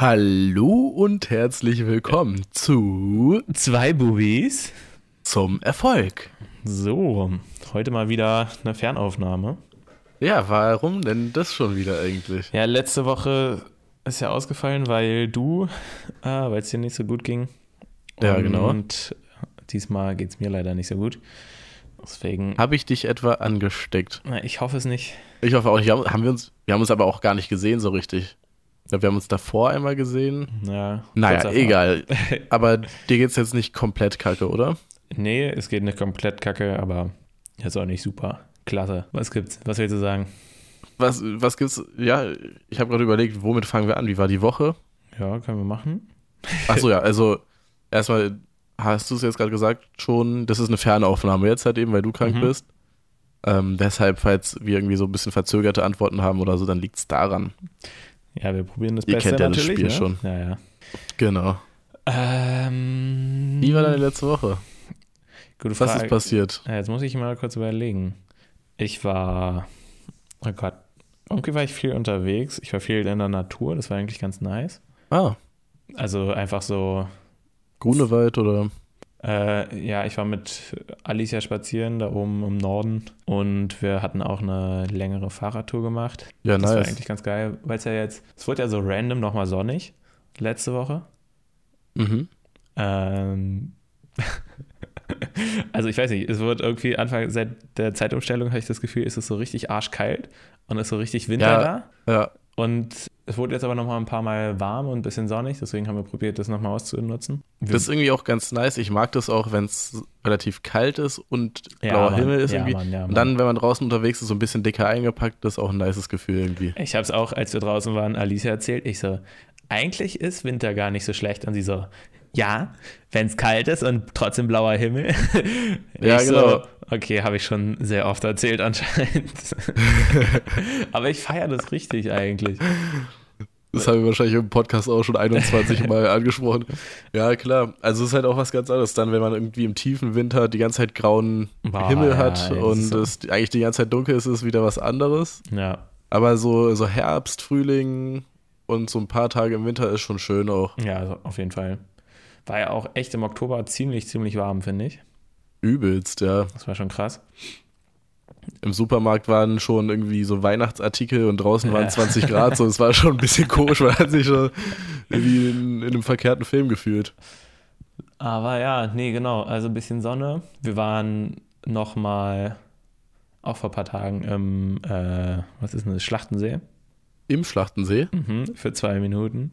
Hallo und herzlich willkommen zu Zwei Bubis. Zum Erfolg. So, heute mal wieder eine Fernaufnahme. Ja, warum denn das schon wieder eigentlich? Ja, letzte Woche ist ja ausgefallen, weil du, äh, weil es dir nicht so gut ging. Ja, genau. Und diesmal geht es mir leider nicht so gut. Deswegen. Habe ich dich etwa angesteckt? Na, ich hoffe es nicht. Ich hoffe auch nicht. Haben wir, uns, wir haben uns aber auch gar nicht gesehen so richtig. Wir haben uns davor einmal gesehen. Ja, Naja, egal. Aber dir geht's jetzt nicht komplett kacke, oder? Nee, es geht nicht komplett kacke, aber ist auch nicht super. Klasse. Was gibt's? Was willst du sagen? Was, was gibt's? Ja, ich habe gerade überlegt, womit fangen wir an? Wie war die Woche? Ja, können wir machen. Achso, ja, also erstmal hast du es jetzt gerade gesagt schon, das ist eine Fernaufnahme jetzt halt eben, weil du krank Mhm. bist. Ähm, deshalb, falls wir irgendwie so ein bisschen verzögerte Antworten haben oder so, dann liegt's daran. Ja, wir probieren das Ihr Beste kennt ja das. Spiel ne? schon. Ja, ja. Genau. Ähm, Wie war deine letzte Woche? Gute Was Frage. ist passiert? Jetzt muss ich mal kurz überlegen. Ich war, oh Gott, irgendwie war ich viel unterwegs. Ich war viel in der Natur, das war eigentlich ganz nice. Ah, Also einfach so, Grunewald oder? Äh, ja, ich war mit Alicia spazieren, da oben im Norden. Und wir hatten auch eine längere Fahrradtour gemacht. Ja, Das war nice. eigentlich ganz geil, weil es ja jetzt, es wurde ja so random nochmal sonnig letzte Woche. Mhm. Ähm, also ich weiß nicht, es wird irgendwie Anfang seit der Zeitumstellung habe ich das Gefühl, ist es so richtig arschkalt und ist so richtig Winter Ja. da. Ja, Und es wurde jetzt aber noch mal ein paar Mal warm und ein bisschen sonnig, deswegen haben wir probiert, das noch mal auszunutzen. Wir- das ist irgendwie auch ganz nice. Ich mag das auch, wenn es relativ kalt ist und Ja, blauer Mann. Himmel ist Ja, irgendwie. Mann, ja, und Mann. dann, wenn man draußen unterwegs ist, so ein bisschen dicker eingepackt, das ist auch ein nices Gefühl irgendwie. ich habe es auch, als wir draußen waren, Alicia erzählt. Ich so, eigentlich ist Winter gar nicht so schlecht. Und sie so, ja, wenn es kalt ist und trotzdem blauer Himmel. Ja, ich genau. So, okay, habe ich schon sehr oft erzählt anscheinend. Aber ich feiere das richtig eigentlich. Das haben wir wahrscheinlich im Podcast auch schon 21 Mal angesprochen. Ja, klar. Also es ist halt auch was ganz anderes dann, wenn man irgendwie im tiefen Winter die ganze Zeit grauen Boah, Himmel ja, hat das und so. es eigentlich die ganze Zeit dunkel ist, ist es wieder was anderes. Ja, Aber so, so Herbst, Frühling und so ein paar Tage im Winter ist schon schön auch. ja, also auf jeden Fall. War ja auch echt im Oktober ziemlich, ziemlich warm, finde ich. Übelst, ja. Das war schon krass. Im Supermarkt waren schon irgendwie so Weihnachtsartikel und draußen waren Ja. 20 Grad, so es war schon ein bisschen komisch, man hat sich schon irgendwie in, in einem verkehrten Film gefühlt. Aber ja, nee, genau. Also ein bisschen Sonne. Wir waren noch mal auch vor ein paar Tagen im, äh, was ist denn das, Schlachtensee. Im Schlachtensee? Mhm, für zwei Minuten.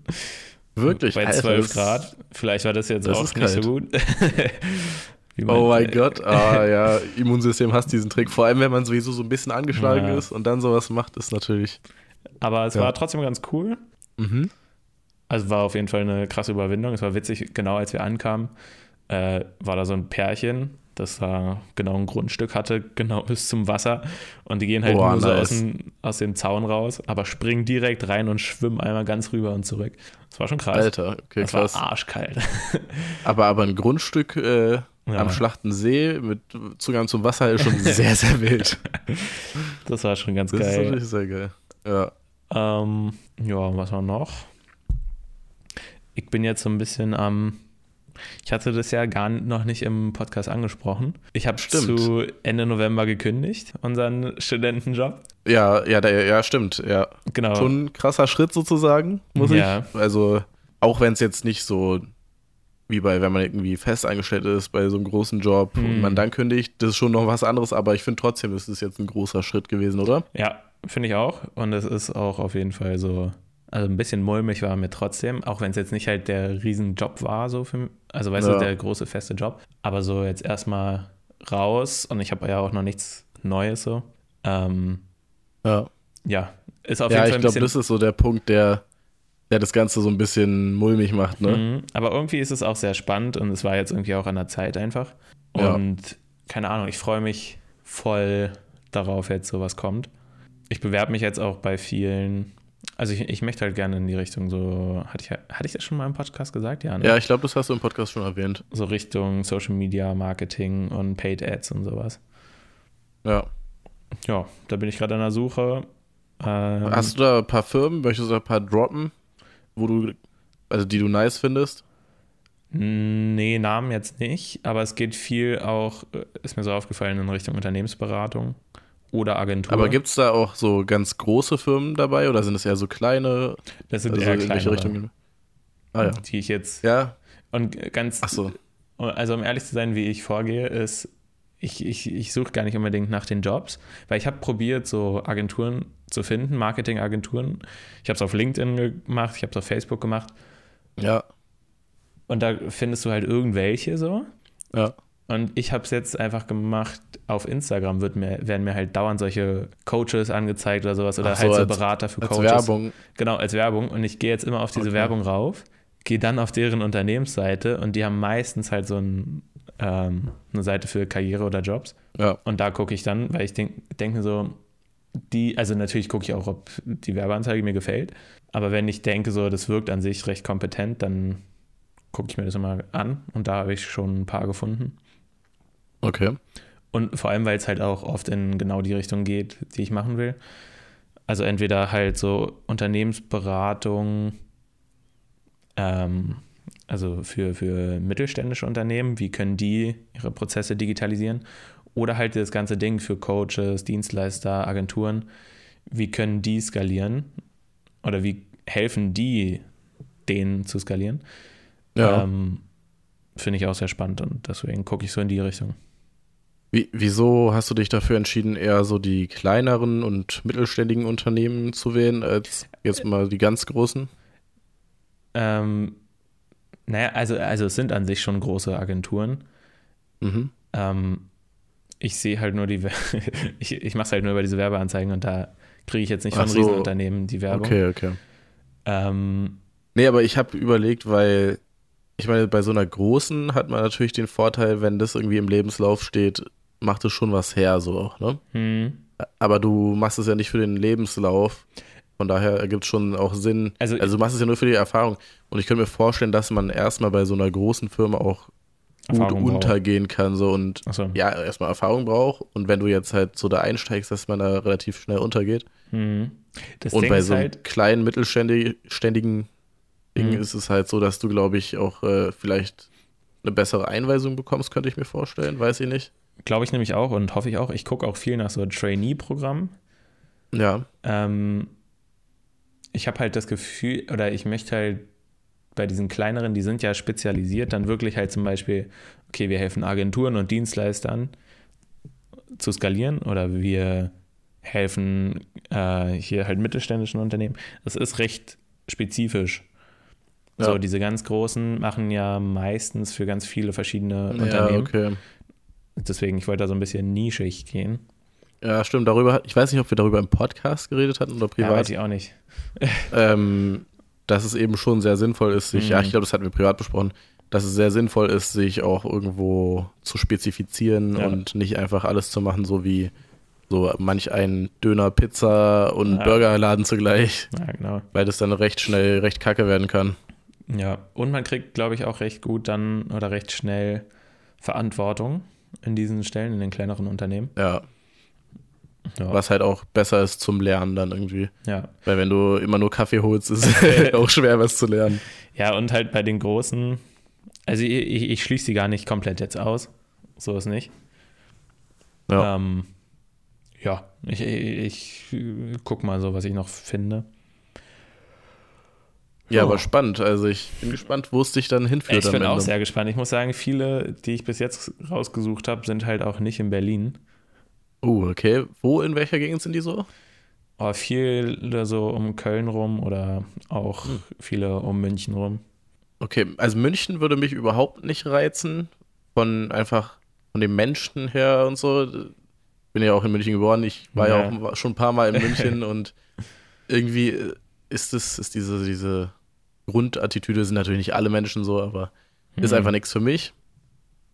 Wirklich? Bei Alter, 12 das- Grad. Vielleicht war das jetzt das auch nicht kalt. so gut. Oh mein Gott, ah ja, Immunsystem hasst diesen Trick. Vor allem, wenn man sowieso so ein bisschen angeschlagen Ja. ist und dann sowas macht, ist natürlich. Aber es Ja. war trotzdem ganz cool. Mhm. Also war auf jeden Fall eine krasse Überwindung. Es war witzig, genau als wir ankamen, äh, war da so ein Pärchen, das da genau ein Grundstück hatte, genau bis zum Wasser. Und die gehen halt Boah, nur so nice. aus dem, aus dem Zaun raus, aber springen direkt rein und schwimmen einmal ganz rüber und zurück. Das war schon krass. Alter, okay, das krass. war arschkalt. Aber, aber ein Grundstück äh, Ja. am Schlachtensee mit Zugang zum Wasser ist schon sehr, sehr wild. Das war schon ganz Das ist geil. natürlich sehr geil. Ja. Ähm, ja, was war noch? Ich bin jetzt so ein bisschen am. Ich hatte das ja gar noch nicht im Podcast angesprochen. Ich habe zu Ende November gekündigt, unseren Studentenjob. Ja, ja, der, ja, stimmt. Ja. Genau. Schon ein krasser Schritt sozusagen, muss Ja. ich. Also, auch wenn es jetzt nicht so wie bei, wenn man irgendwie fest eingestellt ist bei so einem großen Job und Hm. man dann kündigt, das ist schon noch was anderes, aber ich finde trotzdem, das ist jetzt ein großer Schritt gewesen, oder? Ja, finde ich auch. Und es ist auch auf jeden Fall so, also ein bisschen mulmig war mir trotzdem, auch wenn es jetzt nicht halt der Riesenjob war, so für also weißt Ja. du, der große feste Job. Aber so jetzt erstmal raus und ich habe ja auch noch nichts Neues so. Ähm, Ja. ja, ist auf ja, jeden Fall ich ein glaube, das ist so der Punkt, der, der das Ganze so ein bisschen mulmig macht, ne? Mhm. Aber irgendwie ist es auch sehr spannend und es war jetzt irgendwie auch an der Zeit einfach. Ja. Und keine Ahnung, ich freue mich voll darauf, jetzt sowas kommt. Ich bewerbe mich jetzt auch bei vielen. Also ich, ich möchte halt gerne in die Richtung so, hatte ich, hatte ich das schon mal im Podcast gesagt? Ja, ne? Ja, ich glaube, das hast du im Podcast schon erwähnt. So Richtung Social Media Marketing und Paid Ads und sowas. Ja. Ja, da bin ich gerade an der Suche. Ähm, Hast du da ein paar Firmen, möchtest du da ein paar droppen, wo du Also die du nice findest? Nee, Namen jetzt nicht, aber es geht viel auch, äh, ist mir so aufgefallen, in Richtung Unternehmensberatung oder Agentur. Aber gibt es da auch so ganz große Firmen dabei oder sind es eher so kleine? das sind Also eher kleinere, Richtung? Ah ja. die ich jetzt Ja, und ganz ach so. Also um ehrlich zu sein, wie ich vorgehe, ist, ich, ich, ich suche gar nicht unbedingt nach den Jobs, weil ich habe probiert, so Agenturen zu finden, Marketingagenturen. Ich habe es auf LinkedIn gemacht, ich habe es auf Facebook gemacht Ja, und da findest du halt irgendwelche so. ja. Und ich habe es jetzt einfach gemacht, auf Instagram wird mir, werden mir halt dauernd solche Coaches angezeigt oder sowas oder Ach so, halt so als- Berater für Als Coaches. Werbung. Genau, als Werbung. Und ich gehe jetzt immer auf diese Okay. Werbung rauf, gehe dann auf deren Unternehmensseite und die haben meistens halt so ein, ähm, eine Seite für Karriere oder Jobs. Ja, Und da gucke ich dann, weil ich denke denk mir so, die, also natürlich gucke ich auch, ob die Werbeanzeige mir gefällt. Aber wenn ich denke, so, das wirkt an sich recht kompetent, dann gucke ich mir das immer an. Und da habe ich schon ein paar gefunden. Okay. Und vor allem, weil es halt auch oft in genau die Richtung geht, die ich machen will. Also entweder halt so Unternehmensberatung, ähm, also für, für mittelständische Unternehmen, wie können die ihre Prozesse digitalisieren? Oder halt das ganze Ding für Coaches, Dienstleister, Agenturen, wie können die skalieren? Oder wie helfen die denen zu skalieren? Ja. Ähm, Finde ich auch sehr spannend und deswegen gucke ich so in die Richtung. Wie, wieso hast du dich dafür entschieden, eher so die kleineren und mittelständigen Unternehmen zu wählen, als jetzt mal die ganz großen? Ähm, naja, also, also es sind an sich schon große Agenturen. Mhm. Ähm, ich sehe halt nur die, ich, ich mache es halt nur über diese Werbeanzeigen und da kriege ich jetzt nicht von so. Riesenunternehmen die Werbung. Okay, okay. Ähm, Nee, aber ich habe überlegt, weil ich meine, bei so einer großen hat man natürlich den Vorteil, wenn das irgendwie im Lebenslauf steht, macht es schon was her, so auch, ne? hm, Aber du machst es ja nicht für den Lebenslauf. Von daher ergibt es schon auch Sinn. Also- Also, du machst es ja nur für die Erfahrung. Und ich könnte mir vorstellen, dass man erstmal bei so einer großen Firma auch gut Erfahrung braucht. untergehen kann. So und achso. ja, erstmal Erfahrung braucht. Und wenn du jetzt halt so da einsteigst, dass man da relativ schnell untergeht. Hm. Das und Ding bei so einem halt, kleinen, mittelständigen Ding Mhm. ist es halt so, dass du, glaube ich, auch äh, vielleicht eine bessere Einweisung bekommst, könnte ich mir vorstellen. Weiß ich nicht. Glaube ich nämlich auch und hoffe ich auch, ich gucke auch viel nach so Trainee-Programmen. Ja, Ähm, ich habe halt das Gefühl, oder ich möchte halt bei diesen kleineren, die sind ja spezialisiert, dann wirklich halt zum Beispiel, okay, wir helfen Agenturen und Dienstleistern zu skalieren oder wir helfen äh, hier halt mittelständischen Unternehmen. Das ist recht spezifisch. So, Ja. diese ganz großen machen ja meistens für ganz viele verschiedene ja Unternehmen. okay. Deswegen, ich wollte da so ein bisschen nischig gehen. Ja, stimmt. Darüber, ich weiß nicht, ob wir darüber im Podcast geredet hatten oder Ja, privat. weiß ich auch nicht. ähm, dass es eben schon sehr sinnvoll ist, sich, Mhm. ja, ich glaube, das hatten wir privat besprochen, dass es sehr sinnvoll ist, sich auch irgendwo zu spezifizieren Ja. und nicht einfach alles zu machen, so wie so manch ein Döner, Pizza und Ja. Burgerladen zugleich, Ja, genau. weil das dann recht schnell recht kacke werden kann. Ja, und man kriegt, glaube ich, auch recht gut dann oder recht schnell Verantwortung in diesen Stellen, in den kleineren Unternehmen. Ja, Ja, was halt auch besser ist zum Lernen dann irgendwie. ja. Weil wenn du immer nur Kaffee holst, ist es auch schwer, was zu lernen. ja, und halt bei den großen, also ich, ich, ich schließe sie gar nicht komplett jetzt aus. So ist nicht. Ja. Ähm, ja, ich, ich, ich guck mal so, was ich noch finde. Ja, Oh. aber spannend. Also ich bin gespannt, wo es dich dann hinführt. Ich bin auch sehr gespannt. Ich muss sagen, viele, die ich bis jetzt rausgesucht habe, sind halt auch nicht in Berlin. Uh, okay. Wo, in welcher Gegend sind die so? Aber viele so um Köln rum oder auch Hm. viele um München rum. Okay, also München würde mich überhaupt nicht reizen. Von einfach von den Menschen her und so. Bin ja auch in München geboren. Ich war ja, Ja. auch schon ein paar Mal in München und irgendwie ist es, ist diese, diese Grundattitüde, sind natürlich nicht alle Menschen so, aber ist Mhm. einfach nichts für mich.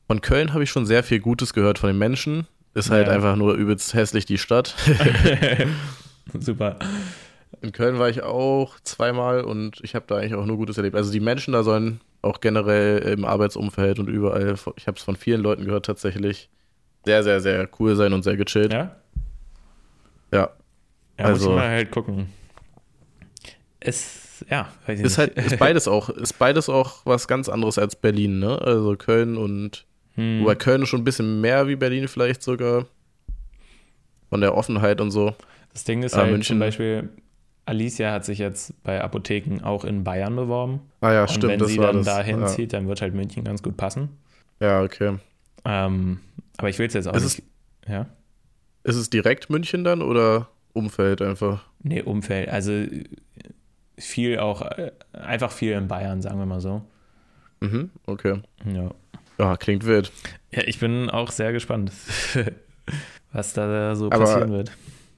Von Köln habe ich schon sehr viel Gutes gehört von den Menschen. Ist halt Ja. einfach nur übelst hässlich die Stadt. Super. In Köln war ich auch zweimal und ich habe da eigentlich auch nur Gutes erlebt. Also die Menschen da sollen auch generell im Arbeitsumfeld und überall, ich habe es von vielen Leuten gehört, tatsächlich sehr, sehr, sehr cool sein und sehr gechillt. Ja? Ja. Ja, Also- muss ich mal halt gucken. Es, ja, weiß ich Ist nicht. halt, ist beides auch, ist beides auch was ganz anderes als Berlin, ne? Also Köln und, Hm. wobei Köln ist schon ein bisschen mehr wie Berlin vielleicht sogar. Von der Offenheit und so. Das Ding ist Ah, halt München. zum Beispiel, Alicia hat sich jetzt bei Apotheken auch in Bayern beworben. Ah ja, und stimmt, wenn das sie dann das. dahin ja. zieht, dann wird halt München ganz gut passen. ja, okay. Ähm, aber ich will es jetzt auch Ist nicht. Ja? Ist es direkt München dann oder Umfeld einfach? Nee, Umfeld. Also viel auch, äh, einfach viel in Bayern, sagen wir mal so. Mhm, okay. Ja. Ja, klingt wild. Ja, ich bin auch sehr gespannt, was da so Aber- passieren wird.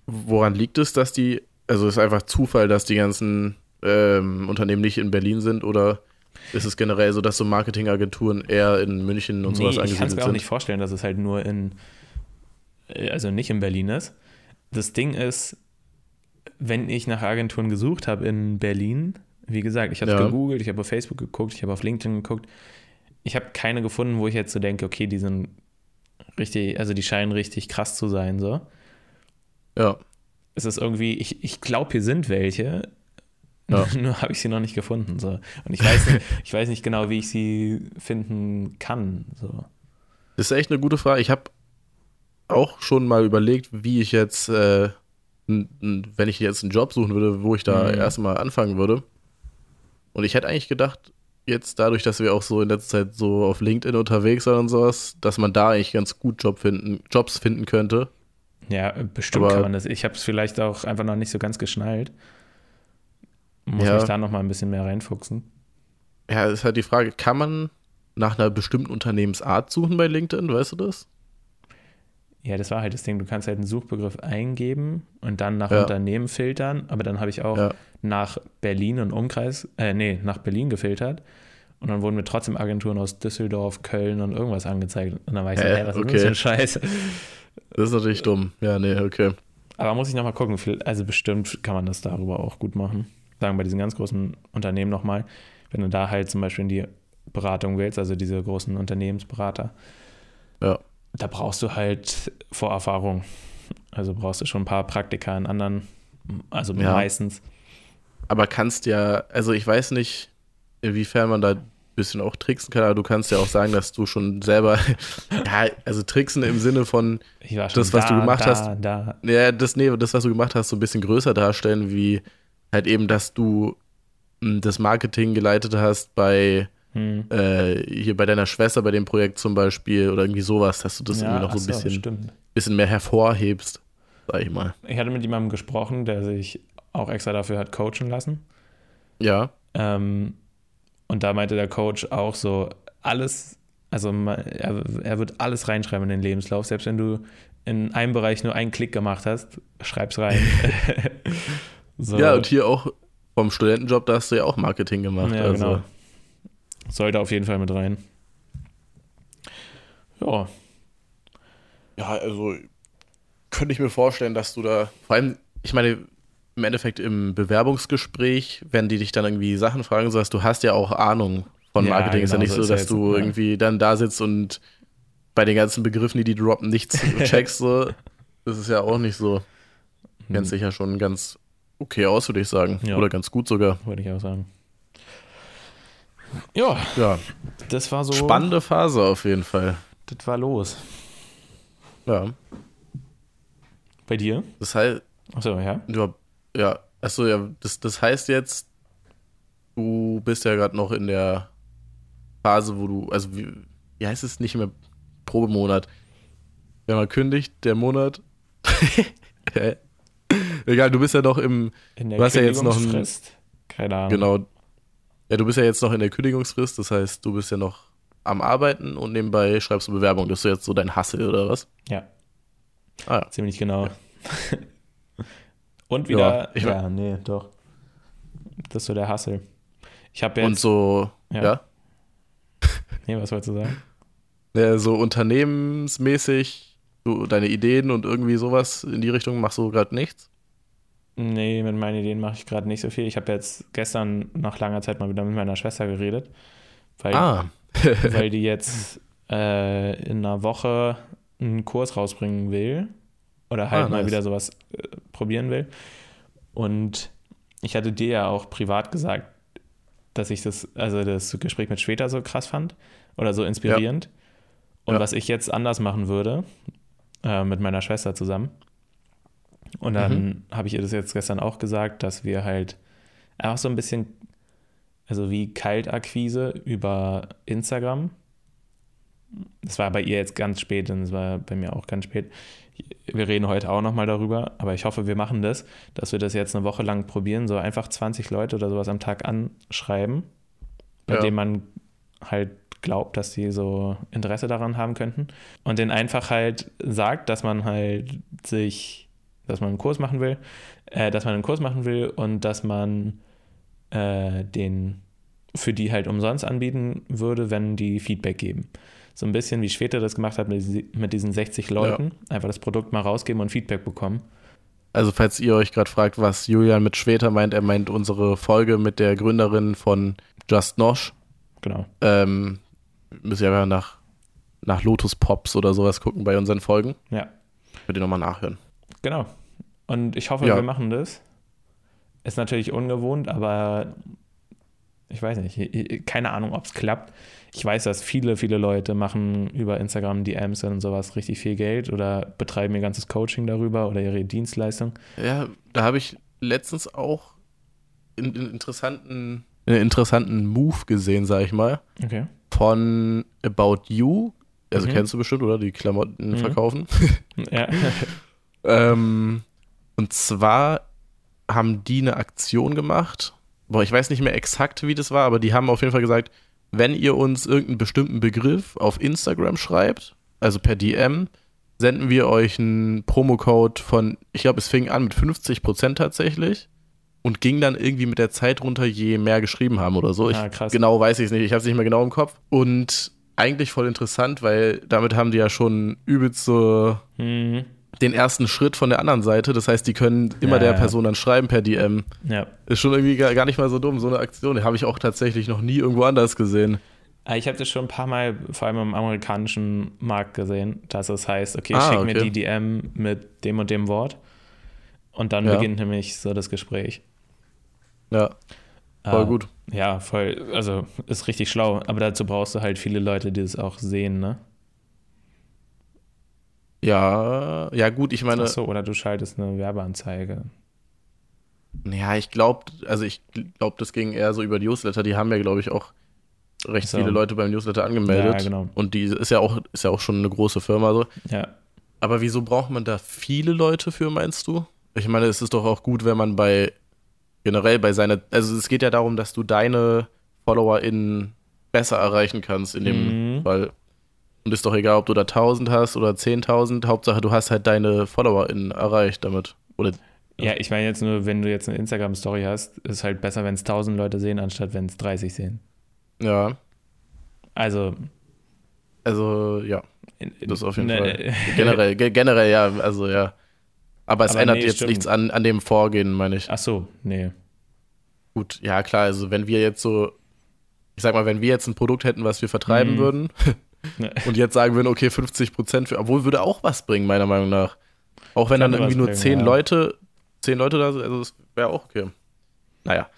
Woran liegt es, dass die, also ist einfach Zufall, dass die ganzen ähm, Unternehmen nicht in Berlin sind oder ist es generell so, dass so Marketingagenturen eher in München und sowas nee, ich kann es angesiedelt mir auch sind? nicht vorstellen, dass es halt nur in, äh, also nicht in Berlin ist. Das Ding ist, wenn ich nach Agenturen gesucht habe in Berlin, wie gesagt, ich habe es Ja. gegoogelt, ich habe auf Facebook geguckt, ich habe auf LinkedIn geguckt, ich habe keine gefunden, wo ich jetzt so denke, okay, die sind richtig, also die scheinen richtig krass zu sein, so. Ja, Es ist irgendwie, ich, ich glaube, hier sind welche, Ja. nur habe ich sie noch nicht gefunden, so. Und ich weiß nicht, ich weiß nicht genau, wie ich sie finden kann, so. das ist echt eine gute Frage. Ich habe auch schon mal überlegt, wie ich jetzt, äh, wenn ich jetzt einen Job suchen würde, wo ich da Mhm. erstmal anfangen würde. Und ich hätte eigentlich gedacht, jetzt dadurch, dass wir auch so in letzter Zeit so auf LinkedIn unterwegs sind und sowas, dass man da eigentlich ganz gut Job finden, Jobs finden könnte. Ja, bestimmt Aber- kann man das. Ich habe es vielleicht auch einfach noch nicht so ganz geschnallt. Muss Ja. mich da noch mal ein bisschen mehr reinfuchsen. Ja, ist halt die Frage, kann man nach einer bestimmten Unternehmensart suchen bei LinkedIn, weißt du das? Ja, das war halt das Ding. Du kannst halt einen Suchbegriff eingeben und dann nach Ja. Unternehmen filtern. Aber dann habe ich auch Ja. nach Berlin und Umkreis, äh, nee, nach Berlin gefiltert. Und dann wurden mir trotzdem Agenturen aus Düsseldorf, Köln und irgendwas angezeigt. Und dann war ich so, Hä? hey, was ist Okay. denn das für ein Scheiß? Das ist natürlich dumm. Ja, nee, okay. Aber muss ich nochmal gucken. Also bestimmt kann man das darüber auch gut machen. Sagen bei diesen ganz großen Unternehmen nochmal, wenn du da halt zum Beispiel in die Beratung willst, also diese großen Unternehmensberater, Ja. Da brauchst du halt Vorerfahrung. Also brauchst du schon ein paar Praktika in anderen, also Ja. meistens. Aber kannst ja, also ich weiß nicht, inwiefern man da ein bisschen auch tricksen kann, aber du kannst ja auch sagen, dass du schon selber, ja, also tricksen im Sinne von, Das, was da, du gemacht da, hast, Da. ja, das, nee, das, was du gemacht hast, so ein bisschen größer darstellen, wie halt eben, dass du mh, das Marketing geleitet hast bei Hm. äh, hier bei deiner Schwester bei dem Projekt zum Beispiel oder irgendwie sowas, dass du das Ja, irgendwie noch so ein bisschen, Stimmt. bisschen mehr hervorhebst, sag ich mal. Ich hatte mit jemandem gesprochen, der sich auch extra dafür hat coachen lassen. Ja, Ähm, und da meinte der Coach auch so, alles, also er, er wird alles reinschreiben in den Lebenslauf, selbst wenn du in einem Bereich nur einen Klick gemacht hast, schreib's rein. so, ja, und hier auch vom Studentenjob, da hast du ja auch Marketing gemacht. Ja, also. genau. Sollte auf jeden Fall mit rein. Ja, Ja, also könnte ich mir vorstellen, dass du da, vor allem, ich meine, im Endeffekt im Bewerbungsgespräch, wenn die dich dann irgendwie Sachen fragen, dass du hast ja auch Ahnung von Ja, Marketing. ist ja genau, nicht so so, dass jetzt- du ja. irgendwie dann da sitzt und bei den ganzen Begriffen, die die droppen, nichts checkst. So. Das ist ja auch nicht so. Kennst dich ja schon ganz okay aus, würde ich sagen. Ja. Oder ganz gut sogar. wollte ich auch sagen. Ja, Ja, das war so. spannende Phase auf jeden Fall. Das war los. Ja, Bei dir? das heißt, Achso, ja. Ja, ja. Achso, ja, das, das heißt jetzt, du bist ja gerade noch in der Phase, wo du, also wie, wie heißt es nicht mehr Probemonat? Wenn man kündigt, der Monat. Hä? Egal, du bist ja noch im, In der Du hast ja jetzt noch ein- Kündigungsfrist. Keine Ahnung. genau, ja, du bist ja jetzt noch in der Kündigungsfrist, das heißt, du bist ja noch am Arbeiten und nebenbei schreibst du Bewerbung. Das ist jetzt so dein Hassel, oder was? Ja. Ah ja. Ziemlich genau. Und wieder. Ja, ja, nee, doch. Das ist so der Hassel. Ich habe jetzt. Und so, Ja. ja. Nee, was wolltest du sagen? Ja, so unternehmensmäßig, so deine Ideen und irgendwie sowas in die Richtung machst du gerade nichts? Nee, mit meinen Ideen mache ich gerade nicht so viel. Ich habe jetzt gestern nach langer Zeit mal wieder mit meiner Schwester geredet, weil, Ah. weil die jetzt äh, in einer Woche einen Kurs rausbringen will oder halt Ah, mal nice. wieder sowas äh, probieren will. Und ich hatte dir ja auch privat gesagt, dass ich das, also das Gespräch mit Schweta so krass fand oder so inspirierend. Ja. Und ja. was ich jetzt anders machen würde, äh, mit meiner Schwester zusammen. Und dann mhm. habe ich ihr das jetzt gestern auch gesagt, dass wir halt einfach so ein bisschen, also wie Kaltakquise über Instagram. Das war bei ihr jetzt ganz spät und es war bei mir auch ganz spät. Wir reden heute auch nochmal darüber, aber ich hoffe, wir machen das, dass wir das jetzt eine Woche lang probieren, so einfach 20 Leute oder sowas am Tag anschreiben, bei ja. denen man halt glaubt, dass sie so Interesse daran haben könnten und denen einfach halt sagt, dass man halt sich, dass man einen Kurs machen will, äh, dass man einen Kurs machen will und dass man äh, den für die halt umsonst anbieten würde, wenn die Feedback geben. So ein bisschen wie Schwede das gemacht hat mit, mit diesen 60 Leuten, ja. einfach das Produkt mal rausgeben und Feedback bekommen. Also falls ihr euch gerade fragt, was Julian mit Schweta meint, er meint unsere Folge mit der Gründerin von Just Nosh. Genau. Ähm, müsst ihr ja nach, nach Lotus Pops oder sowas gucken bei unseren Folgen. Ja. Könnt ihr nochmal nachhören. Genau. Und ich hoffe, ja. wir machen das. Ist natürlich ungewohnt, aber ich weiß nicht, keine Ahnung, ob es klappt. Ich weiß, dass viele, viele Leute machen über Instagram DMs und sowas richtig viel Geld oder betreiben ihr ganzes Coaching darüber oder ihre Dienstleistung. Ja, da habe ich letztens auch einen interessanten, einen interessanten Move gesehen, sag ich mal. Okay. Von About You. Also mhm. kennst du bestimmt, oder? Die Klamotten mhm. verkaufen. ja. ähm, und zwar haben die eine Aktion gemacht. Boah, ich weiß nicht mehr exakt, wie das war, aber die haben auf jeden Fall gesagt, wenn ihr uns irgendeinen bestimmten Begriff auf Instagram schreibt, also per DM, senden wir euch einen Promocode von, ich glaube, es fing an mit 50% tatsächlich und ging dann irgendwie mit der Zeit runter, je mehr geschrieben haben oder so. Ich, genau weiß ich es nicht, ich habe es nicht mehr genau im Kopf. Und eigentlich voll interessant, weil damit haben die ja schon übelst so mhm den ersten Schritt von der anderen Seite. Das heißt, die können immer ja, der ja. Person dann schreiben per DM. Ja. Ist schon irgendwie gar, gar nicht mal so dumm. So eine Aktion, die habe ich auch tatsächlich noch nie irgendwo anders gesehen. Ah, ich habe das schon ein paar Mal, vor allem im amerikanischen Markt gesehen, dass es heißt, okay, ah, schick okay. mir die DM mit dem und dem Wort. Und dann ja. beginnt nämlich so das Gespräch. Ja. Voll uh, gut. Ja, voll. Also ist richtig schlau. Aber dazu brauchst du halt viele Leute, die das auch sehen, ne? Ja, ja gut, ich meine. Achso, oder du schaltest eine Werbeanzeige. Ja, ich glaube, also ich glaube, das ging eher so über Newsletter. Die haben ja, glaube ich, auch recht so. viele Leute beim Newsletter angemeldet. Ja, genau. Und die ist ja auch, ist ja auch schon eine große Firma so. Ja. Aber wieso braucht man da viele Leute für, meinst du? Ich meine, es ist doch auch gut, wenn man bei generell bei seiner, also es geht ja darum, dass du deine FollowerInnen besser erreichen kannst in dem mhm. Fall. Und ist doch egal, ob du da 1000 hast oder 10.000. Hauptsache, du hast halt deine FollowerInnen erreicht damit. Oder, ja, ich meine jetzt nur, wenn du jetzt eine Instagram-Story hast, ist halt besser, wenn es 1000 Leute sehen, anstatt wenn es 30 sehen. Ja. Also. Also, ja. Das auf jeden ne, Fall. generell, generell, ja, also ja. Aber es Aber ändert nee, jetzt stimmt. nichts an, an dem Vorgehen, meine ich. Ach so, nee. Gut, ja, klar, also wenn wir jetzt so, ich sag mal, wenn wir jetzt ein Produkt hätten, was wir vertreiben mhm. würden, Und jetzt sagen würden, okay, 50 Prozent für, obwohl würde auch was bringen, meiner Meinung nach. Auch wenn dann irgendwie nur bringen, zehn ja. Leute, zehn Leute da sind, also das wäre auch okay. Naja.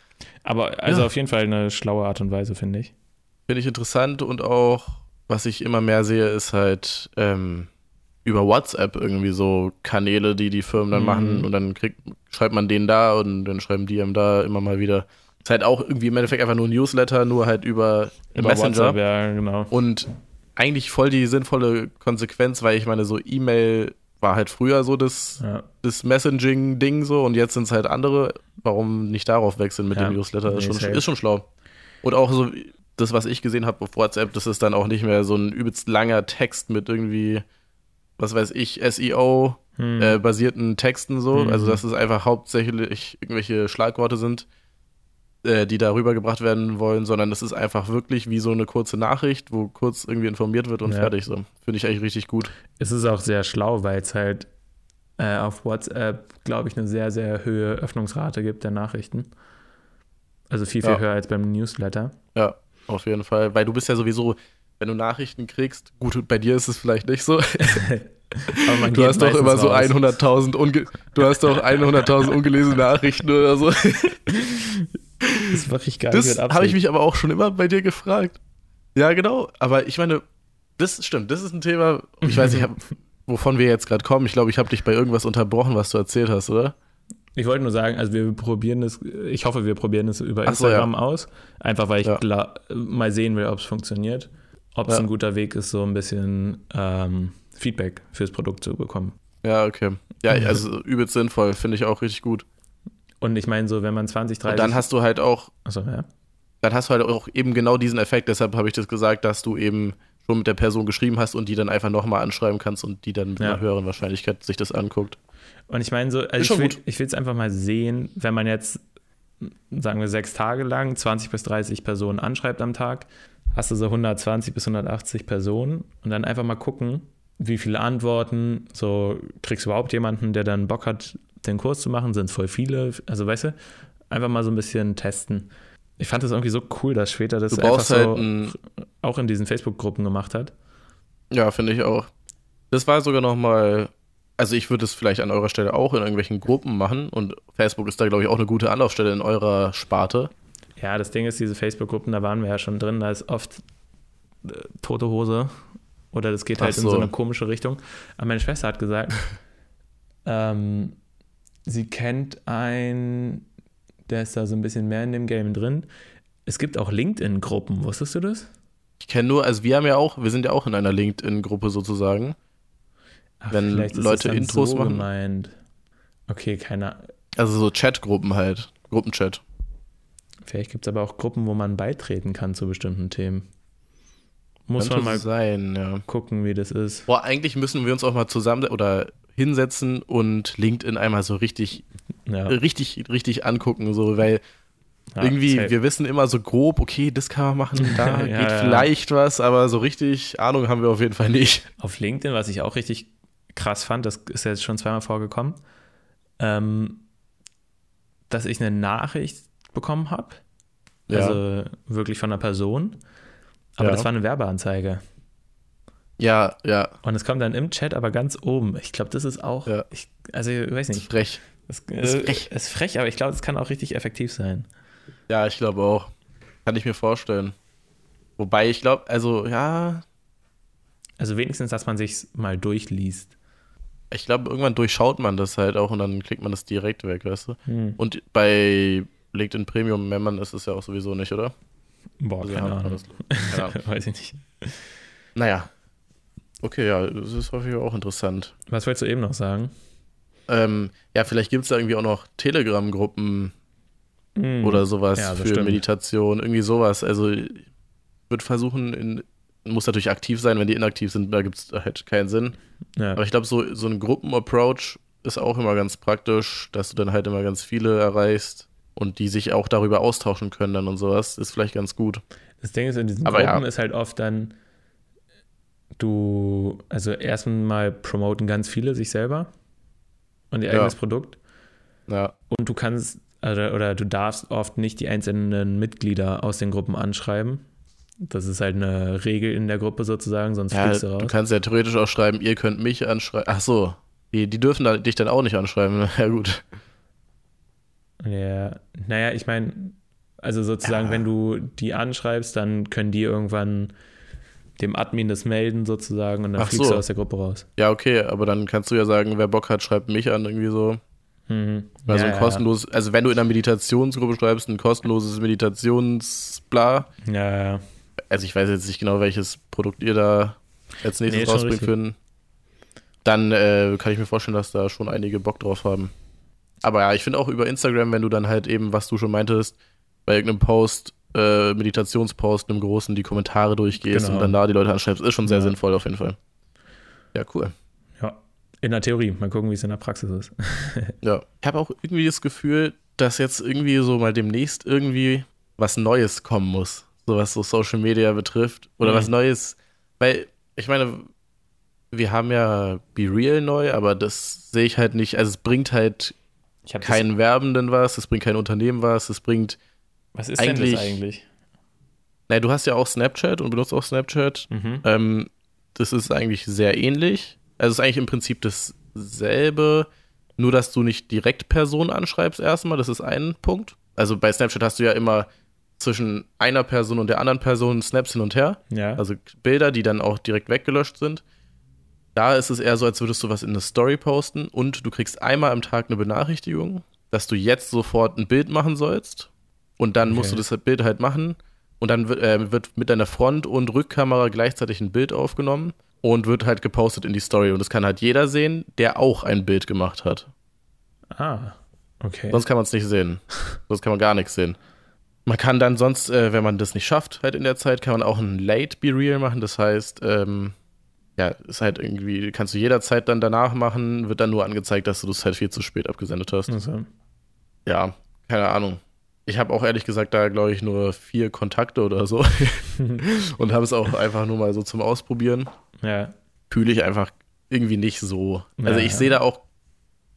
Aber also ja. auf jeden Fall eine schlaue Art und Weise, finde ich. Finde ich interessant und auch, was ich immer mehr sehe, ist halt ähm, über WhatsApp irgendwie so Kanäle, die die Firmen dann mhm. machen und dann kriegt, schreibt man denen da und dann schreiben die einem da immer mal wieder. Ist halt auch irgendwie im Endeffekt einfach nur ein Newsletter, nur halt über, über Messenger. WhatsApp, ja, genau. Und eigentlich voll die sinnvolle Konsequenz, weil ich meine, so E-Mail war halt früher so das, ja. das Messaging-Ding so und jetzt sind es halt andere. Warum nicht darauf wechseln mit ja. dem Newsletter? Nee, ist, schon, ist schon schlau. Und auch so das, was ich gesehen habe auf WhatsApp, das ist dann auch nicht mehr so ein übelst langer Text mit irgendwie, was weiß ich, SEO-basierten hm. äh, Texten so. Hm. Also, dass es einfach hauptsächlich irgendwelche Schlagworte sind äh, die da rübergebracht werden wollen, sondern es ist einfach wirklich wie so eine kurze Nachricht, wo kurz irgendwie informiert wird und ja. fertig so. Finde ich eigentlich richtig gut. Es ist auch sehr schlau, weil es halt äh, auf WhatsApp, glaube ich, eine sehr, sehr hohe Öffnungsrate gibt der Nachrichten. Also viel, viel ja. höher als beim Newsletter. Ja, auf jeden Fall. Weil du bist ja sowieso, wenn du Nachrichten kriegst, gut, bei dir ist es vielleicht nicht so. du hast doch immer so 100.000 unge du hast doch 100.000 ungelesene Nachrichten oder so. Das mache ich gar nicht. Das habe ich mich aber auch schon immer bei dir gefragt. Ja, genau. Aber ich meine, das stimmt. Das ist ein Thema. Ich weiß nicht, wovon wir jetzt gerade kommen. Ich glaube, ich habe dich bei irgendwas unterbrochen, was du erzählt hast, oder? Ich wollte nur sagen, also wir probieren es, ich hoffe, wir probieren es über Instagram so, ja. aus. Einfach weil ich ja. mal sehen will, ob es funktioniert. Ob es ja. ein guter Weg ist, so ein bisschen ähm, Feedback fürs Produkt zu bekommen. Ja, okay. Ja, also übelst sinnvoll, finde ich auch richtig gut. Und ich meine, so, wenn man 20, 30. Und dann hast du halt auch. Achso, ja. Dann hast du halt auch eben genau diesen Effekt. Deshalb habe ich das gesagt, dass du eben schon mit der Person geschrieben hast und die dann einfach nochmal anschreiben kannst und die dann mit ja. einer höheren Wahrscheinlichkeit sich das anguckt. Und ich meine, so, also ich will, ich will es einfach mal sehen, wenn man jetzt, sagen wir, sechs Tage lang 20 bis 30 Personen anschreibt am Tag, hast du so 120 bis 180 Personen und dann einfach mal gucken, wie viele Antworten, so kriegst du überhaupt jemanden, der dann Bock hat, den Kurs zu machen, sind es voll viele, also weißt du, einfach mal so ein bisschen testen. Ich fand das irgendwie so cool, dass später das einfach so halt auch in diesen Facebook-Gruppen gemacht hat. Ja, finde ich auch. Das war sogar noch mal also ich würde es vielleicht an eurer Stelle auch in irgendwelchen Gruppen machen und Facebook ist da, glaube ich, auch eine gute Anlaufstelle in eurer Sparte. Ja, das Ding ist, diese Facebook-Gruppen, da waren wir ja schon drin, da ist oft äh, tote Hose oder das geht halt so. in so eine komische Richtung. Aber meine Schwester hat gesagt, ähm, sie kennt einen, der ist da so ein bisschen mehr in dem Game drin. Es gibt auch LinkedIn-Gruppen, wusstest du das? Ich kenne nur, also wir haben ja auch, wir sind ja auch in einer LinkedIn-Gruppe sozusagen. Ach, wenn Leute Intros so machen. Gemeint. Okay, keine Also so Chatgruppen halt, Gruppenchat. Vielleicht gibt es aber auch Gruppen, wo man beitreten kann zu bestimmten Themen. Muss Könnte man mal sein, ja. gucken, wie das ist. Boah, eigentlich müssen wir uns auch mal zusammen oder hinsetzen und LinkedIn einmal so richtig, ja. richtig, richtig angucken, so, weil ja, irgendwie, safe. wir wissen immer so grob, okay, das kann man machen, da ja, geht vielleicht was, aber so richtig Ahnung haben wir auf jeden Fall nicht. Auf LinkedIn, was ich auch richtig krass fand, das ist jetzt schon zweimal vorgekommen, ähm, dass ich eine Nachricht bekommen habe. Also wirklich von einer Person. Aber das war eine Werbeanzeige. Ja, ja. Und es kommt dann im Chat aber ganz oben. Ich glaube, das ist auch, ja. ich, also ich weiß nicht. Ist frech. Das, äh, ist frech. Ist frech, aber ich glaube, es kann auch richtig effektiv sein. Ja, ich glaube auch. Kann ich mir vorstellen. Wobei ich glaube, also ja. Also wenigstens, dass man sich mal durchliest ich glaube, irgendwann durchschaut man das halt auch und dann klickt man das direkt weg, weißt du? Hm. Und bei LinkedIn Premium Membern ist es ja auch sowieso nicht, oder? Boah, also keine, Ahnung. Keine Ahnung. Weiß ich nicht. Naja. Okay, ja, das ist häufig auch interessant. Was wolltest du eben noch sagen? Ähm, ja, vielleicht gibt es da irgendwie auch noch Telegram-Gruppen mm. oder sowas ja, für stimmt. Meditation, irgendwie sowas. Also ich würde versuchen, in, muss natürlich aktiv sein, wenn die inaktiv sind, da gibt es halt keinen Sinn. Ja. Aber ich glaube, so, so ein Gruppenapproach ist auch immer ganz praktisch, dass du dann halt immer ganz viele erreichst und die sich auch darüber austauschen können dann und sowas, ist vielleicht ganz gut. Das Ding ist, in diesen Aber Gruppen ja. ist halt oft dann, du, also erstmal promoten ganz viele sich selber und ihr eigenes ja. Produkt. Ja. Und du kannst, oder, oder du darfst oft nicht die einzelnen Mitglieder aus den Gruppen anschreiben, das ist halt eine Regel in der Gruppe sozusagen, sonst ja, fliegst du raus. Du kannst ja theoretisch auch schreiben, ihr könnt mich anschreiben. Ach so, die, die dürfen da, dich dann auch nicht anschreiben. Ja, gut. Ja, naja, ich meine, also sozusagen, ja. wenn du die anschreibst, dann können die irgendwann dem Admin das melden sozusagen und dann Ach fliegst so. du aus der Gruppe raus. Ja, okay, aber dann kannst du ja sagen, wer Bock hat, schreibt mich an, irgendwie so. Mhm. Also ja, ein kostenloses, also wenn du in einer Meditationsgruppe schreibst, ein kostenloses Meditationsbla. Ja, ja also ich weiß jetzt nicht genau, welches Produkt ihr da als nächstes nee, rausbringt für dann äh, kann ich mir vorstellen, dass da schon einige Bock drauf haben. Aber ja, ich finde auch über Instagram, wenn du dann halt eben, was du schon meintest, bei irgendeinem Post, äh, Meditationspost, einem großen, die Kommentare durchgehst genau. und dann da die Leute anschreibst, ist schon sehr ja. sinnvoll auf jeden Fall. Ja, cool. Ja, in der Theorie. Mal gucken, wie es in der Praxis ist. ja. Ich habe auch irgendwie das Gefühl, dass jetzt irgendwie so mal demnächst irgendwie was Neues kommen muss so was so Social Media betrifft. Oder mhm. was Neues. Weil, ich meine, wir haben ja Be Real neu, aber das sehe ich halt nicht. Also es bringt halt keinen Werbenden was, es bringt kein Unternehmen was, es bringt. Was ist eigentlich, denn das eigentlich? Naja, du hast ja auch Snapchat und benutzt auch Snapchat. Mhm. Ähm, das ist eigentlich sehr ähnlich. Also es ist eigentlich im Prinzip dasselbe, nur dass du nicht direkt Personen anschreibst erstmal, das ist ein Punkt. Also bei Snapchat hast du ja immer zwischen einer Person und der anderen Person Snaps hin und her. Ja. Also Bilder, die dann auch direkt weggelöscht sind. Da ist es eher so, als würdest du was in eine Story posten und du kriegst einmal am Tag eine Benachrichtigung, dass du jetzt sofort ein Bild machen sollst. Und dann musst du Okay. das Bild halt machen. Und dann wird, äh, wird mit deiner Front- und Rückkamera gleichzeitig ein Bild aufgenommen und wird halt gepostet in die Story. Und das kann halt jeder sehen, der auch ein Bild gemacht hat. Ah, okay. Sonst kann man es nicht sehen. Sonst kann man gar nichts sehen. Man kann dann sonst, äh, wenn man das nicht schafft, halt in der Zeit, kann man auch ein Late Be Real machen. Das heißt, ähm, ja, ist halt irgendwie, kannst du jederzeit dann danach machen, wird dann nur angezeigt, dass du das halt viel zu spät abgesendet hast. Also, Ja, keine Ahnung. Ich habe auch ehrlich gesagt da, glaube ich, nur vier Kontakte oder so und habe es auch einfach nur mal so zum Ausprobieren. ja. Fühle ich einfach irgendwie nicht so. Also Ja, ich ja. sehe da auch,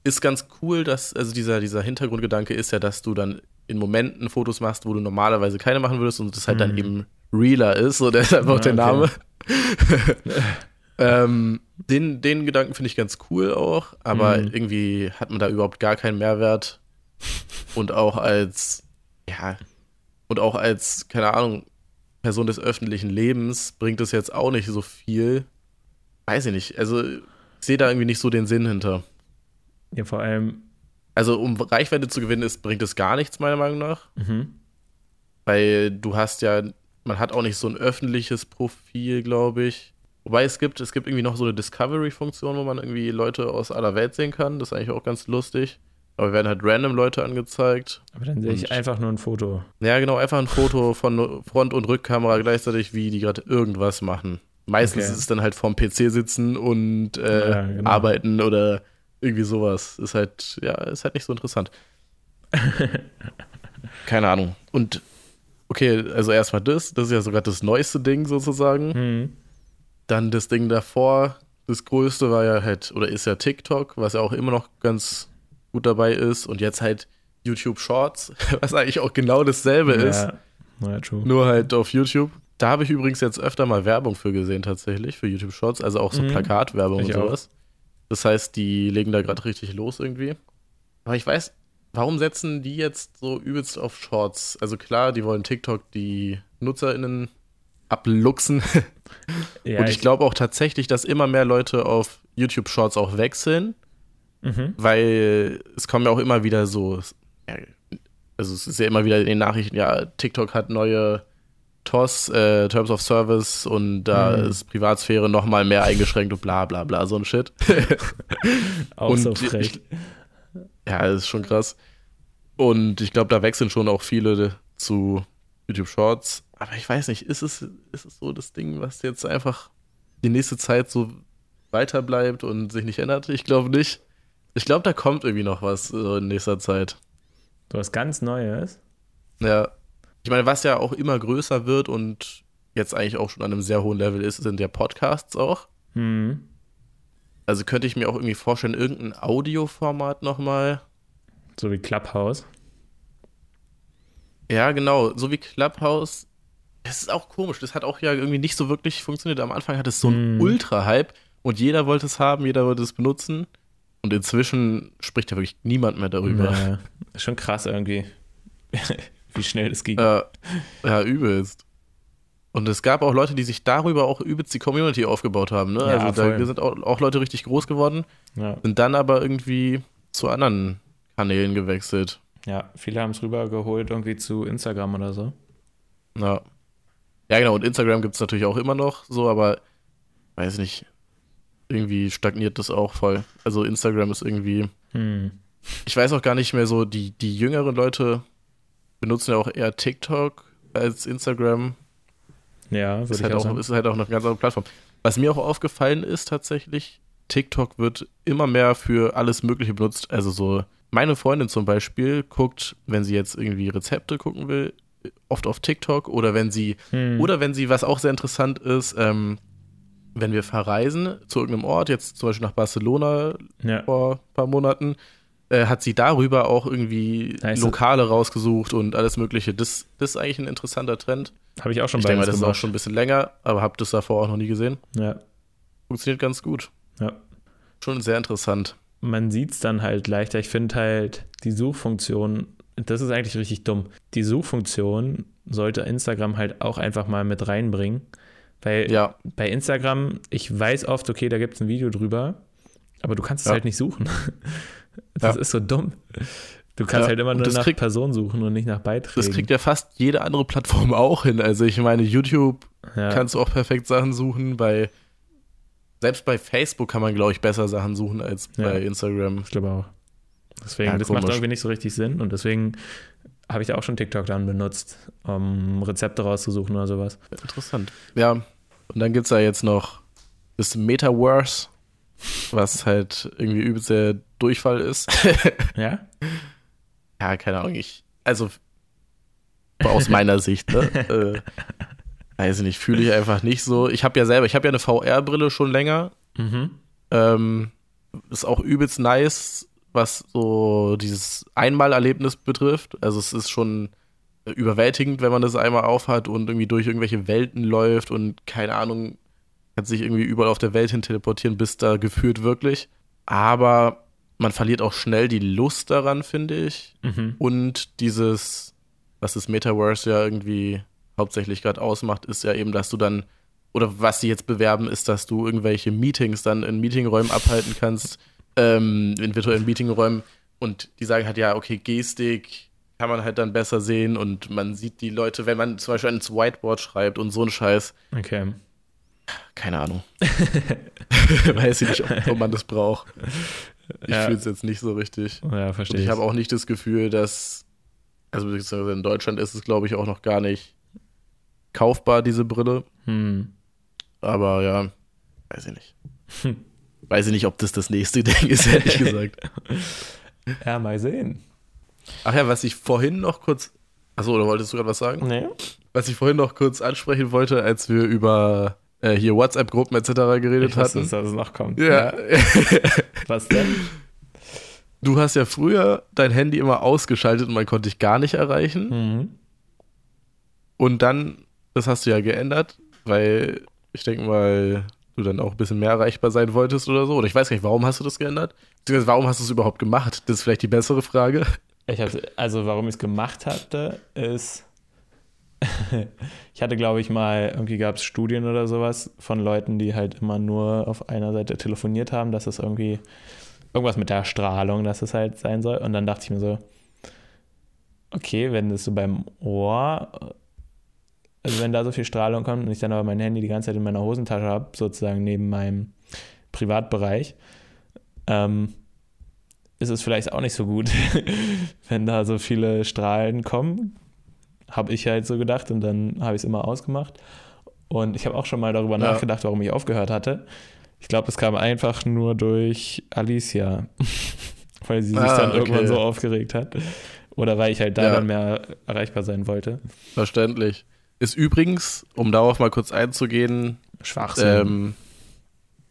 ist ganz cool, dass, also dieser, dieser Hintergrundgedanke ist ja, dass du dann in Momenten Fotos machst, wo du normalerweise keine machen würdest und das halt dann Mhm. eben realer ist, so der ist einfach Ja, der okay. Name. ähm, den, den Gedanken finde ich ganz cool auch, aber Mhm. irgendwie hat man da überhaupt gar keinen Mehrwert. Und auch als, ja, und auch als, keine Ahnung, Person des öffentlichen Lebens bringt es jetzt auch nicht so viel. Weiß ich nicht. Also, ich sehe da irgendwie nicht so den Sinn hinter. ja, vor allem, Also, um Reichweite zu gewinnen, ist, bringt es gar nichts, meiner Meinung nach. mhm. Weil du hast ja, man hat auch nicht so ein öffentliches Profil, glaube ich. Wobei es gibt, es gibt irgendwie noch so eine Discovery-Funktion, wo man irgendwie Leute aus aller Welt sehen kann. Das ist eigentlich auch ganz lustig. Aber werden halt random Leute angezeigt. aber dann sehe ich einfach nur ein Foto. Ja, genau, einfach ein Foto von Front- und Rückkamera gleichzeitig, wie die gerade irgendwas machen. Meistens Okay. ist es dann halt vorm PC sitzen und äh, Ja, genau. arbeiten oder irgendwie sowas. Ist halt, ja, ist halt nicht so interessant. Keine Ahnung. Und okay, also erstmal das, das ist ja sogar das neueste Ding sozusagen. Mhm. Dann das Ding davor, das größte war ja halt, oder ist ja TikTok, was ja auch immer noch ganz gut dabei ist. Und jetzt halt YouTube Shorts, was eigentlich auch genau dasselbe ist. Ja. ja, true. Nur halt auf YouTube. Da habe ich übrigens jetzt öfter mal Werbung für gesehen, tatsächlich, für YouTube Shorts. Also auch so Mhm. Plakatwerbung Ich und auch. sowas. Das heißt, die legen da gerade richtig los irgendwie. Aber ich weiß, warum setzen die jetzt so übelst auf Shorts? Also klar, die wollen TikTok die NutzerInnen abluchsen. Ja, und ich glaube auch tatsächlich, dass immer mehr Leute auf YouTube Shorts auch wechseln, Mhm. weil es kommen ja auch immer wieder so, ja, also es ist ja immer wieder in den Nachrichten, ja, TikTok hat neue TOS, äh, Terms of Service und da Mhm. ist Privatsphäre noch mal mehr eingeschränkt und bla bla bla, so ein Shit. Auch und so ich- frech. Ja, das ist schon krass. Und ich glaube, da wechseln schon auch viele zu YouTube Shorts. Aber ich weiß nicht, ist es, ist es so das Ding, was jetzt einfach die nächste Zeit so weiter bleibt und sich nicht ändert? Ich glaube nicht. Ich glaube, da kommt irgendwie noch was so in nächster Zeit. Du was ganz Neues. Ja. Ich meine, was ja auch immer größer wird und jetzt eigentlich auch schon an einem sehr hohen Level ist, sind ja Podcasts auch. Mhm. Also könnte ich mir auch irgendwie vorstellen, irgendein Audioformat nochmal. So wie Clubhouse. Ja, genau. So wie Clubhouse. Das ist auch komisch. Das hat auch ja irgendwie nicht so wirklich funktioniert. Am Anfang hat es so einen Mhm. Ultra-Hype und jeder wollte es haben, jeder wollte es benutzen. Und inzwischen spricht ja wirklich niemand mehr darüber. Ja, schon krass irgendwie. wie schnell das ging. Äh, ja, übelst. Und es gab auch Leute, die sich darüber auch übelst die Community aufgebaut haben. Ne? Ja, also da sind auch, auch Leute richtig groß geworden, Ja. sind dann aber irgendwie zu anderen Kanälen gewechselt. ja, viele haben es rübergeholt irgendwie zu Instagram oder so. Ja. Ja, genau. Und Instagram gibt es natürlich auch immer noch so, aber weiß nicht. Irgendwie stagniert das auch voll. Also Instagram ist irgendwie. Hm. Ich weiß auch gar nicht mehr so, die, die jüngeren Leute benutzen ja auch eher TikTok als Instagram. Ja, Ist halt, auch auch, ist halt auch eine ganz andere Plattform. Was mir auch aufgefallen ist tatsächlich, TikTok wird immer mehr für alles Mögliche benutzt. Also so, meine Freundin zum Beispiel guckt, wenn sie jetzt irgendwie Rezepte gucken will, oft auf TikTok oder wenn sie, Hm. oder wenn sie, was auch sehr interessant ist, ähm, wenn wir verreisen zu irgendeinem Ort, jetzt zum Beispiel nach Barcelona ja. vor ein paar Monaten, äh, hat sie darüber auch irgendwie Nice. Lokale rausgesucht und alles Mögliche. Das, das ist eigentlich ein interessanter Trend. Habe ich auch schon Ich bei denke mal, das ist auch gemacht. schon ein bisschen länger, aber habe das davor auch noch nie gesehen. Ja, Funktioniert ganz gut. ja. Schon sehr interessant. Man sieht es dann halt leichter. Ich finde halt die Suchfunktion, das ist eigentlich richtig dumm. Die Suchfunktion sollte Instagram halt auch einfach mal mit reinbringen. Weil Ja, bei Instagram, ich weiß oft, okay, da gibt es ein Video drüber, aber du kannst es Ja. halt nicht suchen. Das Ja. ist so dumm. Du kannst halt immer nur nach kriegt- Person suchen und nicht nach Beiträgen. das kriegt ja fast jede andere Plattform auch hin. Also ich meine, YouTube kannst du auch perfekt Sachen suchen. Bei selbst bei Facebook kann man, glaube ich, besser Sachen suchen als bei Instagram. Ich glaube auch. Deswegen, das macht komisch. irgendwie nicht so richtig Sinn und deswegen habe ich auch schon TikTok dann benutzt, um Rezepte rauszusuchen oder sowas. Interessant. Ja, und dann gibt es da jetzt noch das Metaverse, was halt irgendwie übelst der Durchfall ist. Ja? ja, keine Ahnung, ich, also aus meiner Sicht, ne? äh, weiß ich nicht, fühle ich einfach nicht so. Ich habe ja selber, ich habe ja eine VR-Brille schon länger. Mhm. Ähm, ist auch übelst nice, was so dieses Einmalerlebnis betrifft. Also es ist schon überwältigend, wenn man das einmal aufhat und irgendwie durch irgendwelche Welten läuft und keine Ahnung, kann sich irgendwie überall auf der Welt hin teleportieren, bis da geführt wirklich. Aber man verliert auch schnell die Lust daran, finde ich. Mhm. Und dieses, was das Metaverse ja irgendwie hauptsächlich gerade ausmacht, ist ja eben, dass du dann, oder was sie jetzt bewerben, ist, dass du irgendwelche Meetings dann in Meetingräumen abhalten kannst, ähm, in virtuellen Meetingräumen. Und die sagen halt, ja, okay, Gestik kann man halt dann besser sehen und man sieht die Leute, wenn man zum Beispiel ins Whiteboard schreibt und so ein Scheiß. Okay. Keine Ahnung. Weiß ich nicht, ob, ob man das braucht. Ich Ja. fühle es jetzt nicht so richtig. Ja, Und verstehe ich ich. habe auch nicht das Gefühl, dass, also beziehungsweise in Deutschland ist es, glaube ich, auch noch gar nicht kaufbar, diese Brille. Hm. Aber ja, weiß ich nicht. Weiß ich nicht, ob das das nächste Ding ist, ehrlich gesagt. Ja, mal sehen. Ach ja, was ich vorhin noch kurz, achso, oder wolltest du gerade was sagen? Nee? Was ich vorhin noch kurz ansprechen wollte, als wir über äh, hier WhatsApp-Gruppen etc. geredet Ich wusste, hatten. dass es noch kommt. Ja. Was denn? Du hast ja früher dein Handy immer ausgeschaltet und man konnte dich gar nicht erreichen. Mhm. Und dann, das hast du ja geändert, weil ich denke mal, du dann auch ein bisschen mehr erreichbar sein wolltest oder so. Oder ich weiß gar nicht, warum hast du das geändert? Beziehungsweise warum hast du es überhaupt gemacht? Das ist vielleicht die bessere Frage. Ich hab's, also warum ich es gemacht hatte, ist, ich hatte, glaube ich, mal, irgendwie gab es Studien oder sowas von Leuten, die halt immer nur auf einer Seite telefoniert haben, dass es irgendwie irgendwas mit der Strahlung, dass es halt sein soll. Und dann dachte ich mir so, okay, wenn das so beim Ohr, also wenn da so viel Strahlung kommt und ich dann aber mein Handy die ganze Zeit in meiner Hosentasche habe, sozusagen neben meinem Privatbereich, ähm, ist es vielleicht auch nicht so gut, wenn da so viele Strahlen kommen. Habe ich halt so gedacht und dann habe ich es immer ausgemacht. Und ich habe auch schon mal darüber Ja. nachgedacht, warum ich aufgehört hatte. Ich glaube, das kam einfach nur durch Alicia, weil sie sich Ah, dann irgendwann okay. so aufgeregt hat. Oder weil ich halt da Ja. dann mehr erreichbar sein wollte. Verständlich. Ist übrigens, um darauf mal kurz einzugehen, Schwachsinn. ähm,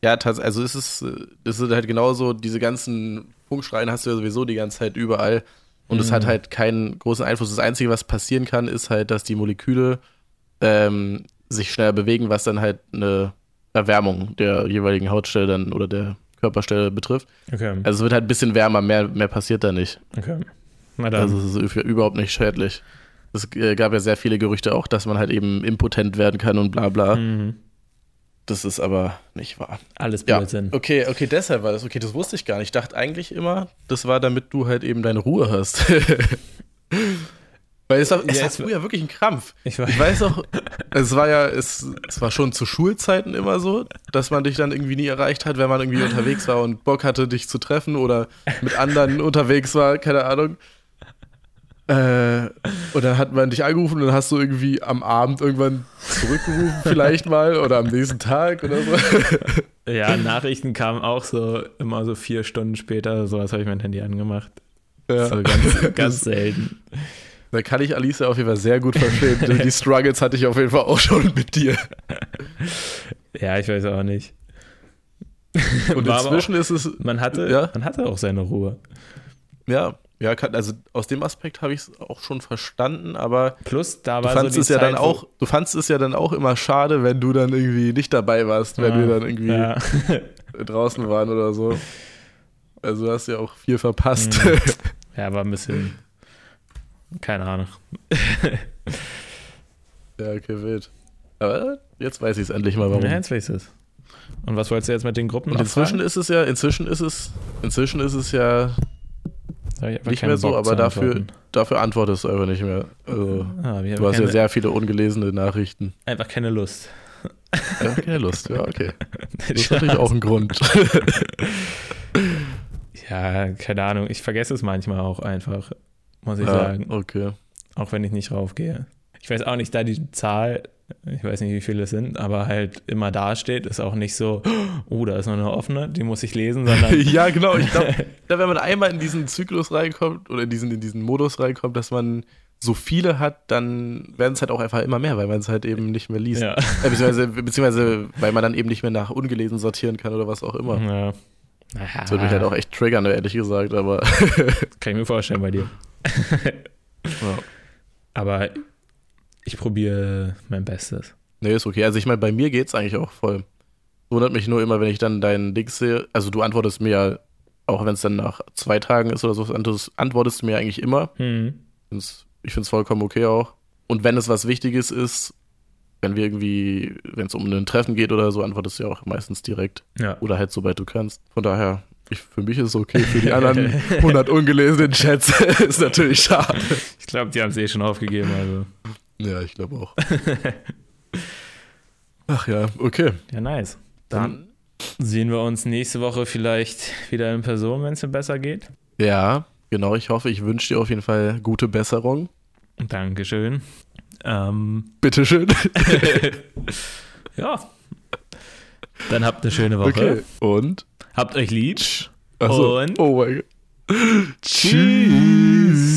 ja, also es ist, es ist halt genauso, diese ganzen Funkschreien hast du ja sowieso die ganze Zeit überall. Und es Mhm. hat halt keinen großen Einfluss. Das Einzige, was passieren kann, ist halt, dass die Moleküle ähm, sich schneller bewegen, was dann halt eine Erwärmung der jeweiligen Hautstelle dann oder der Körperstelle betrifft. okay, Also es wird halt ein bisschen wärmer, mehr, mehr passiert da nicht. okay. Na dann. Also es ist üb- überhaupt nicht schädlich. Es äh, gab ja sehr viele Gerüchte auch, dass man halt eben impotent werden kann und bla bla. mhm. Das ist aber nicht wahr. Alles Ja, Blödsinn. okay, okay, deshalb war das. Okay, das wusste ich gar nicht. Ich dachte eigentlich immer, das war, damit du halt eben deine Ruhe hast. Weil es war, es Ja, war früher wirklich ein Krampf. Ich weiß. Ich weiß auch, es war ja, es, es war schon zu Schulzeiten immer so, dass man dich dann irgendwie nie erreicht hat, wenn man irgendwie unterwegs war und Bock hatte, dich zu treffen oder mit anderen unterwegs war, keine Ahnung. Äh, und dann hat man dich angerufen und dann hast du irgendwie am Abend irgendwann zurückgerufen, vielleicht mal, oder am nächsten Tag oder so. Ja, Nachrichten kamen auch so immer so vier Stunden später. Sowas habe ich mein Handy angemacht. Ja. So ganz, ganz selten. Da kann ich Alice auf jeden Fall sehr gut verstehen. Die Struggles hatte ich auf jeden Fall auch schon mit dir. Ja, ich weiß auch nicht. Und War inzwischen ist es, auch, man hatte, Ja. man hatte auch seine Ruhe. ja, ja, also aus dem Aspekt habe ich es auch schon verstanden, aber Plus, da du war fandst so es ja Zeit, dann auch, du fandst es ja dann auch immer schade, wenn du dann irgendwie nicht dabei warst, wenn Ah, wir dann irgendwie Ja. draußen waren oder so. Also du hast ja auch viel verpasst. Mhm. Ja, war ein bisschen. Keine Ahnung. ja, okay, wild. Aber jetzt weiß ich es endlich mal, warum. Ja, jetzt weiß ich es. Und was wolltest du jetzt mit den Gruppen Und inzwischen ist es ja, inzwischen ist es, inzwischen ist es ja Da hab ich einfach nicht mehr so, Bock aber dafür, dafür antwortest du einfach nicht mehr. Also, Ah, du hast keine, ja sehr viele ungelesene Nachrichten. einfach keine Lust. Ja, keine Lust, ja, okay. Das ist natürlich auch ein Grund. Ja, keine Ahnung. Ich vergesse es manchmal auch einfach, muss ich ja, sagen. okay. Auch wenn ich nicht raufgehe. Ich weiß auch nicht, da die Zahl, ich weiß nicht, wie viele es sind, aber halt immer dasteht, ist auch nicht so, oh, da ist noch eine offene, die muss ich lesen, sondern ja, genau. Ich glaube, wenn man einmal in diesen Zyklus reinkommt oder in diesen, in diesen Modus reinkommt, dass man so viele hat, dann werden es halt auch einfach immer mehr, weil man es halt eben nicht mehr liest. ja. Äh, beziehungsweise, beziehungsweise, weil man dann eben nicht mehr nach ungelesen sortieren kann oder was auch immer. ja. Naja, Das würde mich halt auch echt triggern, ehrlich gesagt, aber. Kann ich mir vorstellen bei dir. ja. Aber ich probiere mein Bestes. Nee, ist okay. Also ich meine, bei mir geht's eigentlich auch voll. Wundert mich nur immer, wenn ich dann deinen Dings sehe. Also du antwortest mir ja, auch wenn es dann nach zwei Tagen ist oder so, antwortest, du mir eigentlich immer. Hm. Ich finde es vollkommen okay auch. Und wenn es was Wichtiges ist, wenn wir irgendwie, wenn es um ein Treffen geht oder so, antwortest du ja auch meistens direkt. Ja. Oder halt sobald du kannst. Von daher, ich, für mich ist es okay. Für die anderen 100 ungelesenen Chats ist natürlich schade. Ich glaube, die haben es eh schon aufgegeben. Also. Ja, ich glaube auch. Ach ja, okay. Ja, nice. Dann sehen wir uns nächste Woche vielleicht wieder in Person, wenn es mir besser geht. Ja, genau. Ich hoffe, ich wünsche dir auf jeden Fall gute Besserung. Dankeschön. Ähm, Bitteschön. ja. Dann habt eine schöne Woche. Okay. Und? Habt euch lieb. Achso. Und? Oh mein Gott. Tschüss.